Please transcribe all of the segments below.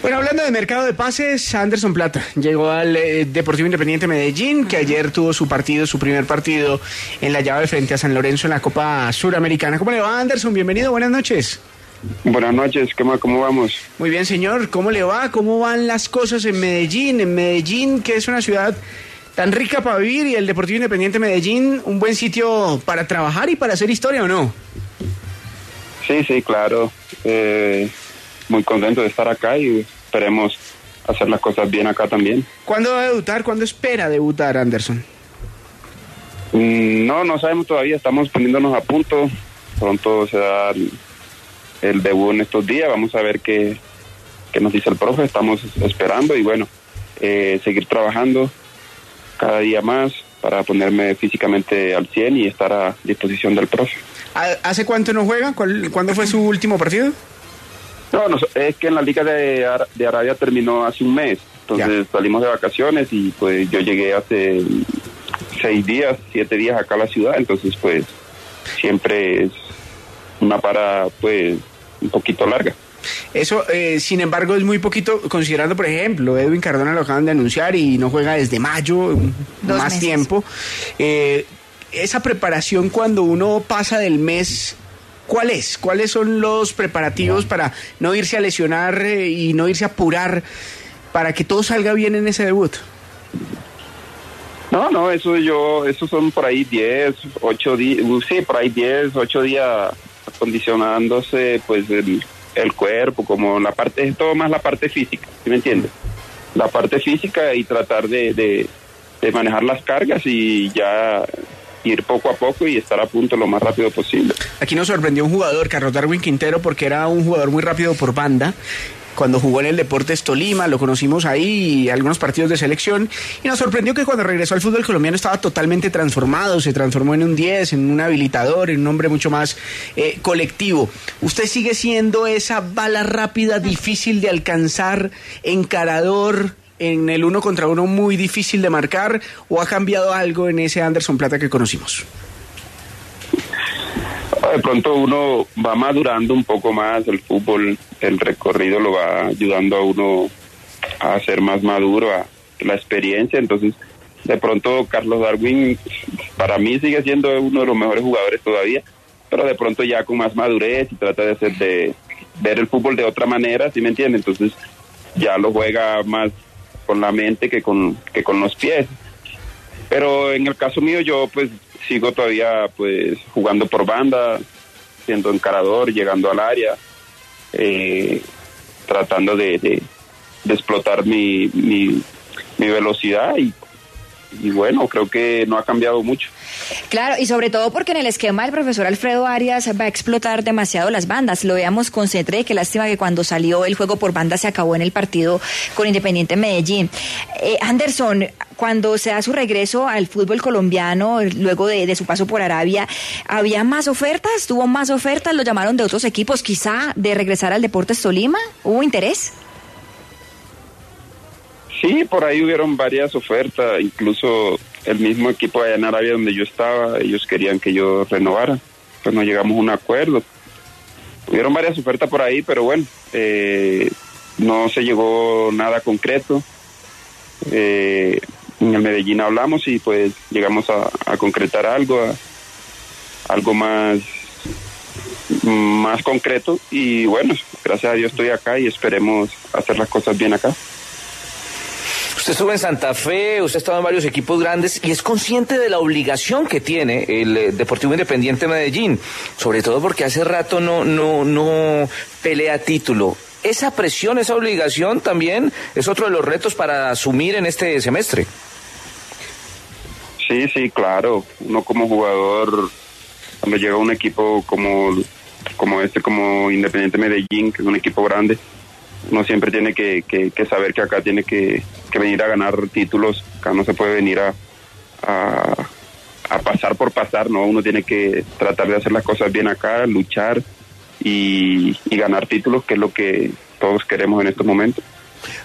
Bueno, hablando de mercado de pases, Anderson Plata llegó al eh, Deportivo Independiente Medellín, que ayer tuvo su partido, su primer partido en la llave frente a San Lorenzo en la Copa Suramericana. ¿Cómo le va, Anderson? Bienvenido, buenas noches. Buenas noches, ¿cómo, ¿cómo vamos? Muy bien, señor. ¿Cómo le va? ¿Cómo van las cosas en Medellín? En Medellín, que es una ciudad tan rica para vivir y el Deportivo Independiente Medellín, un buen sitio para trabajar y para hacer historia, ¿o no? Sí, sí, claro. Eh, muy contento de estar acá y esperemos hacer las cosas bien acá también. ¿Cuándo va a debutar? ¿Cuándo espera debutar, Anderson? Mm, no, no sabemos todavía, estamos poniéndonos a punto. Pronto se da el, el debut en estos días, vamos a ver qué, qué nos dice el profe, estamos esperando y bueno, eh, seguir trabajando cada día más para ponerme físicamente al 100 y estar a disposición del profe. ¿Hace cuánto no juega? ¿Cuál- ¿Cuándo fue su último partido? No, no, es que en la Liga de, Ar- de Arabia terminó hace un mes, entonces salimos de vacaciones y pues yo llegué hace seis días, siete días acá a la ciudad, entonces pues siempre es una para pues un poquito larga. Eso, eh, sin embargo, es muy poquito, considerando, por ejemplo, Edwin Cardona lo acaban de anunciar y no juega desde mayo, Dos más meses. tiempo. Eh, esa preparación cuando uno pasa del mes, ¿cuál es? ¿Cuáles son los preparativos para no irse a lesionar eh, y no irse a apurar para que todo salga bien en ese debut? No, no, eso yo, esos son por ahí 10, 8 días, sí, por ahí 10, 8 días acondicionándose pues el, el cuerpo, como la parte, es todo más la parte física, ¿sí me entiendes? La parte física y tratar de, de, de manejar las cargas y ya ir poco a poco y estar a punto lo más rápido posible. Aquí nos sorprendió un jugador, Carlos Darwin Quintero, porque era un jugador muy rápido por banda. Cuando jugó en el Deportes Tolima, lo conocimos ahí, algunos partidos de selección, y nos sorprendió que cuando regresó al fútbol colombiano estaba totalmente transformado, se transformó en un 10, en un habilitador, en un hombre mucho más eh, colectivo. ¿Usted sigue siendo esa bala rápida, difícil de alcanzar, encarador, en el uno contra uno muy difícil de marcar, o ha cambiado algo en ese Anderson Plata que conocimos? De pronto uno va madurando un poco más el fútbol, el recorrido lo va ayudando a uno a ser más maduro, a la experiencia, entonces de pronto Carlos Darwin para mí sigue siendo uno de los mejores jugadores todavía, pero de pronto ya con más madurez y trata de hacer de ver el fútbol de otra manera, ¿sí me entiende? Entonces ya lo juega más con la mente que con que con los pies. Pero en el caso mío yo pues sigo todavía pues jugando por banda, siendo encarador, llegando al área, eh, tratando de, explotar mi, mi velocidad y, y bueno, creo que no ha cambiado mucho. Claro, y sobre todo porque en el esquema del profesor Alfredo Arias va a explotar demasiado las bandas. Lo veamos con Cetre, que lástima que cuando salió el juego por banda se acabó en el partido con Independiente Medellín. Eh, Anderson, cuando se da su regreso al fútbol colombiano, luego de, de su paso por Arabia, ¿había más ofertas? ¿Tuvo más ofertas? ¿Lo llamaron de otros equipos quizá de regresar al Deportes Tolima? ¿Hubo interés? Sí, por ahí hubieron varias ofertas, incluso el mismo equipo allá en Arabia donde yo estaba, ellos querían que yo renovara, pues no llegamos a un acuerdo. Hubieron varias ofertas por ahí, pero bueno, eh, no se llegó nada concreto. Eh, en el Medellín hablamos y pues llegamos a, concretar algo, algo más, más concreto y bueno, gracias a Dios estoy acá y esperemos hacer las cosas bien acá. Usted estuvo en Santa Fe, usted ha estado en varios equipos grandes y es consciente de la obligación que tiene el eh, Deportivo Independiente de Medellín, sobre todo porque hace rato no, no, no pelea título. Esa presión, esa obligación también es otro de los retos para asumir en este semestre. Sí, sí, claro. Uno como jugador, cuando llega a un equipo como, como este, como Independiente Medellín, que es un equipo grande, uno siempre tiene que, saber que acá tiene que, venir a ganar títulos, acá no se puede venir a, a, pasar por pasar, ¿no? Uno tiene que tratar de hacer las cosas bien acá, luchar y, y ganar títulos, que es lo que todos queremos en estos momentos.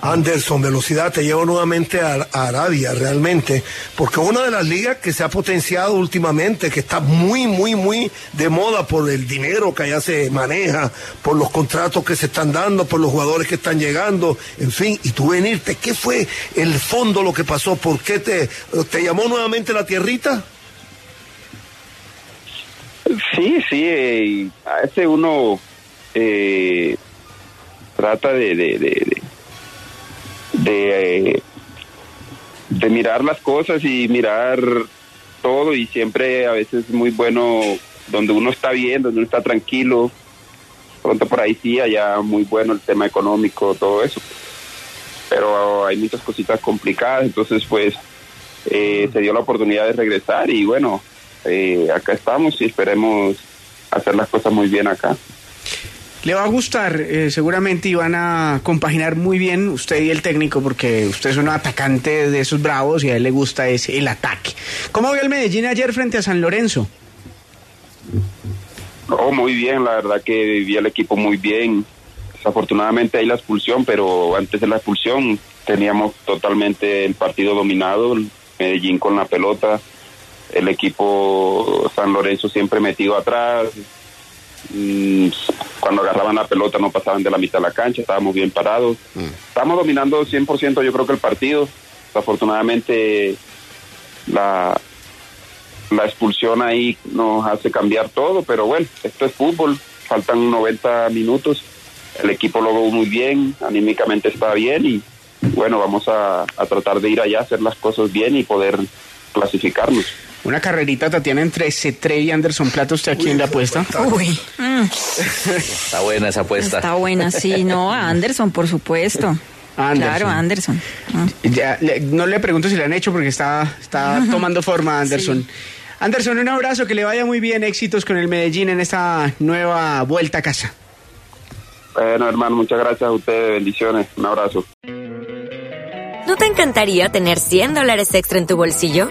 Anderson, velocidad, te llevo nuevamente a, Arabia, realmente, porque una de las ligas que se ha potenciado últimamente, que está muy, muy, muy de moda por el dinero que allá se maneja, por los contratos que se están dando, por los jugadores que están llegando, en fin, y tú venirte, ¿qué fue el fondo lo que pasó? ¿Por qué te, te llamó nuevamente la tierrita? Sí, sí, eh, a ese uno eh, trata de mirar las cosas y mirar todo y siempre a veces es muy bueno donde uno está bien, donde uno está tranquilo. Pronto por ahí sí, allá muy bueno el tema económico, todo eso. Pero hay muchas cositas complicadas, entonces pues eh, se dio la oportunidad de regresar y bueno, eh, acá estamos y esperemos hacer las cosas muy bien acá. Le va a gustar, eh, seguramente, y van a compaginar muy bien usted y el técnico, porque usted es un atacante de esos bravos y a él le gusta ese, el ataque. ¿Cómo vio el Medellín ayer frente a San Lorenzo? Oh, muy bien, la verdad que vivía el equipo muy bien. Desafortunadamente hay la expulsión, pero antes de la expulsión teníamos totalmente el partido dominado, el Medellín con la pelota, el equipo San Lorenzo siempre metido atrás, cuando agarraban la pelota no pasaban de la mitad de la cancha, estábamos bien parados. Mm. Estamos dominando 100% yo creo que el partido. Desafortunadamente la, la expulsión ahí nos hace cambiar todo, pero bueno, esto es fútbol, faltan 90 minutos, el equipo lo veo muy bien, anímicamente está bien y bueno, vamos a, a tratar de ir allá, hacer las cosas bien y poder clasificarnos. Una carrerita, Tatiana, entre C3 y Anderson Plata, ¿usted a quién le apuesta? Uy. Está buena esa apuesta. Está buena, sí, no, a Anderson, por supuesto. Claro, Anderson. Ya, no le pregunto si le han hecho porque está, está tomando forma Anderson. Anderson, un abrazo, que le vaya muy bien, éxitos con el Medellín en esta nueva vuelta a casa. Bueno, hermano, muchas gracias a ustedes, bendiciones, un abrazo. ¿No te encantaría tener 100 dólares extra en tu bolsillo?